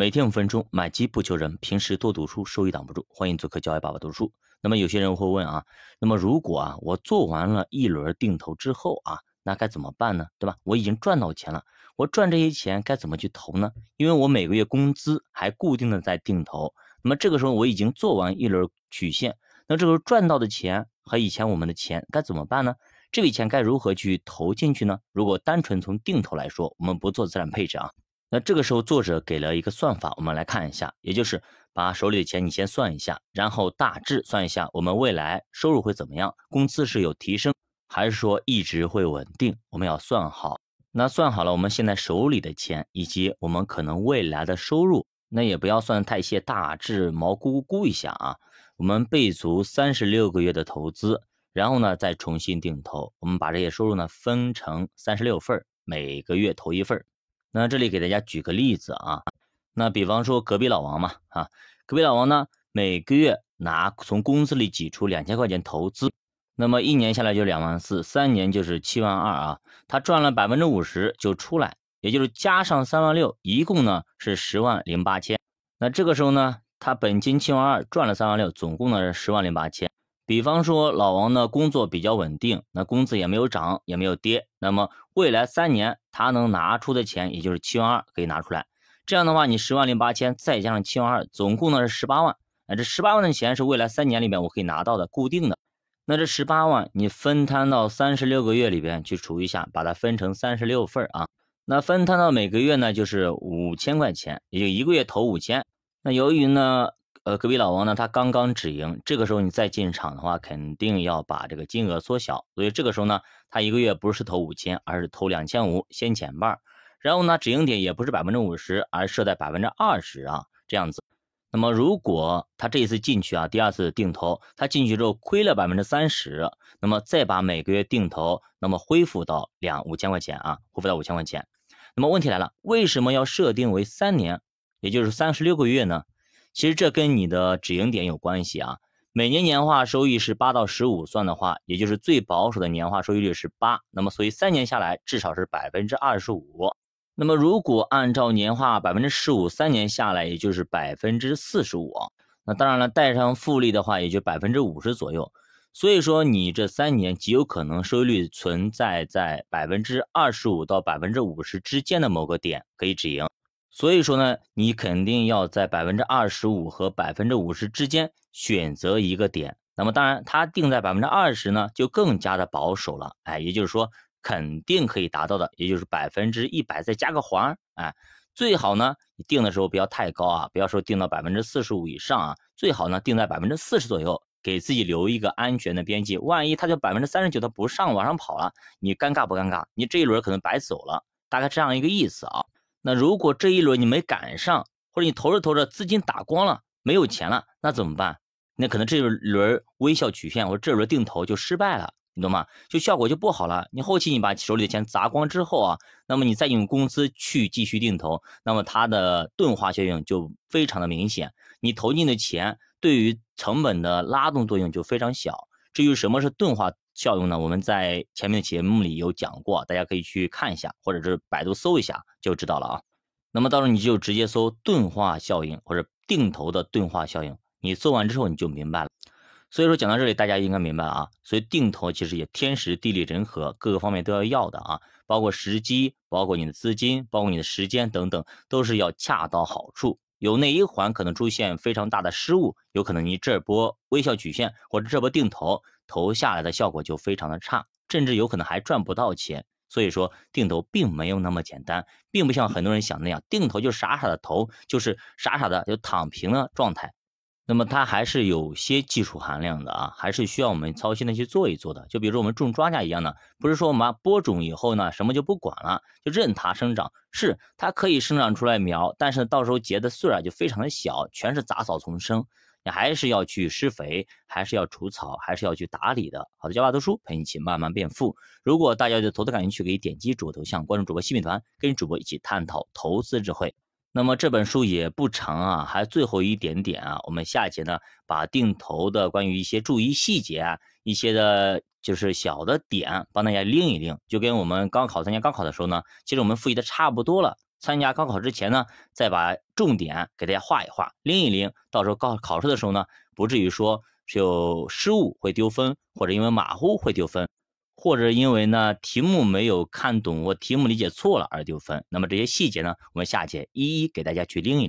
每天五分钟，买基不求人，平时多读书，收益挡不住。欢迎做客教育爸爸读书。那么有些人会问啊，那么如果啊我做完了一轮定投之后啊，那该怎么办呢？对吧？我已经赚到钱了，我赚这些钱该怎么去投呢？因为我每个月工资还固定的在定投，那么这个时候我已经做完一轮曲线，那这个时候赚到的钱和以前我们的钱该怎么办呢？这笔钱该如何去投进去呢？如果单纯从定投来说，我们不做资产配置啊。那这个时候，作者给了一个算法，我们来看一下，也就是把手里的钱你先算一下，然后大致算一下我们未来收入会怎么样，工资是有提升还是说一直会稳定，我们要算好。那算好了，我们现在手里的钱以及我们可能未来的收入，那也不要算太细，大致毛估估一下啊。我们备足三十六个月的投资，然后呢再重新定投，我们把这些收入呢分成三十六份，每个月投一份。那这里给大家举个例子啊，那比方说隔壁老王嘛，啊，隔壁老王呢每个月拿从工资里挤出两千块钱投资，那么一年下来就两万四，三年就是七万二啊，他赚了百分之五十就出来，也就是加上三万六，一共呢是十万零八千。那这个时候呢，他本金七万二，赚了三万六，总共呢是十万零八千。比方说老王的工作比较稳定，那工资也没有涨也没有跌，那么未来三年他能拿出的钱也就是七万二可以拿出来。这样的话，你十万零八千再加上七万二，总共呢是十八万。那这十八万的钱是未来三年里面我可以拿到的固定的。那这十八万你分摊到三十六个月里边去除一下，把它分成三十六份啊。那分摊到每个月呢就是五千块钱，也就一个月投五千。那由于呢。呃，隔壁老王呢，他刚刚止盈，这个时候你再进场的话，肯定要把这个金额缩小。所以这个时候呢，他一个月不是投五千，而是投两千五，先减半。然后呢，止盈点也不是百分之五十，而设在百分之二十啊，这样子。那么如果他这一次进去啊，第二次定投，他进去之后亏了百分之三十，那么再把每个月定投，那么恢复到两五千块钱啊，恢复到五千块钱。那么问题来了，为什么要设定为三年，也就是三十六个月呢？其实这跟你的止盈点有关系啊。每年年化收益是八到十五算的话，也就是最保守的年化收益率是八。那么所以三年下来至少是百分之二十五。那么如果按照年化百分之十五，三年下来也就是百分之四十五。那当然了，带上复利的话也就百分之五十左右。所以说你这三年极有可能收益率存在在百分之二十五到百分之五十之间的某个点可以止盈。所以说呢，你肯定要在百分之二十五和百分之五十之间选择一个点。那么当然，它定在百分之二十呢，就更加的保守了。哎，也就是说，肯定可以达到的，也就是百分之一百再加个环。哎，最好呢，你定的时候不要太高啊，不要说定到百分之四十五以上啊，最好呢定在百分之四十左右，给自己留一个安全的边际。万一它就百分之三十九它不上往上跑了，你尴尬不尴尬？你这一轮可能白走了，大概这样一个意思啊。那如果这一轮你没赶上，或者你投着投着资金打光了，没有钱了，那怎么办？那可能这一轮微笑曲线或者这轮定投就失败了，你懂吗？就效果就不好了。你后期你把手里的钱砸光之后啊，那么你再用工资去继续定投，那么它的钝化效应就非常的明显。你投进的钱对于成本的拉动作用就非常小。至于什么是钝化？效应呢？我们在前面的节目里有讲过，大家可以去看一下，或者是百度搜一下就知道了啊。那么到时候你就直接搜钝化效应或者定投的钝化效应，你搜完之后你就明白了。所以说讲到这里，大家应该明白了啊。所以定投其实也天时地利人和各个方面都要要的啊，包括时机，包括你的资金，包括你的时间等等，都是要恰到好处。有那一环可能出现非常大的失误，有可能你这波微笑曲线或者这波定投。投下来的效果就非常的差，甚至有可能还赚不到钱。所以说定投并没有那么简单，并不像很多人想那样，定投就傻傻的投，就是傻傻的就躺平的状态。那么它还是有些技术含量的啊，还是需要我们操心的去做一做的。就比如说我们种庄稼一样的，不是说我们播种以后呢，什么就不管了，就任它生长。是它可以生长出来苗，但是到时候结的穗儿就非常的小，全是杂草丛生。你还是要去施肥，还是要除草，还是要去打理的。好的，教爸读书陪你一起慢慢变富。如果大家对投资感兴趣，可以点击主播头像，关注主播新品团，跟主播一起探讨投资智慧。那么这本书也不长啊，还最后一点点啊。我们下一节呢，把定投的关于一些注意细节啊，一些的就是小的点，帮大家拎一拎，就跟我们高考参加高考的时候呢，其实我们复习的差不多了。参加高考之前呢，再把重点给大家画一画，拎一拎，到时候高考试的时候呢，不至于说是有失误会丢分，或者因为马虎会丢分，或者因为呢题目没有看懂我题目理解错了而丢分。那么这些细节呢，我们下节一一给大家去拎一。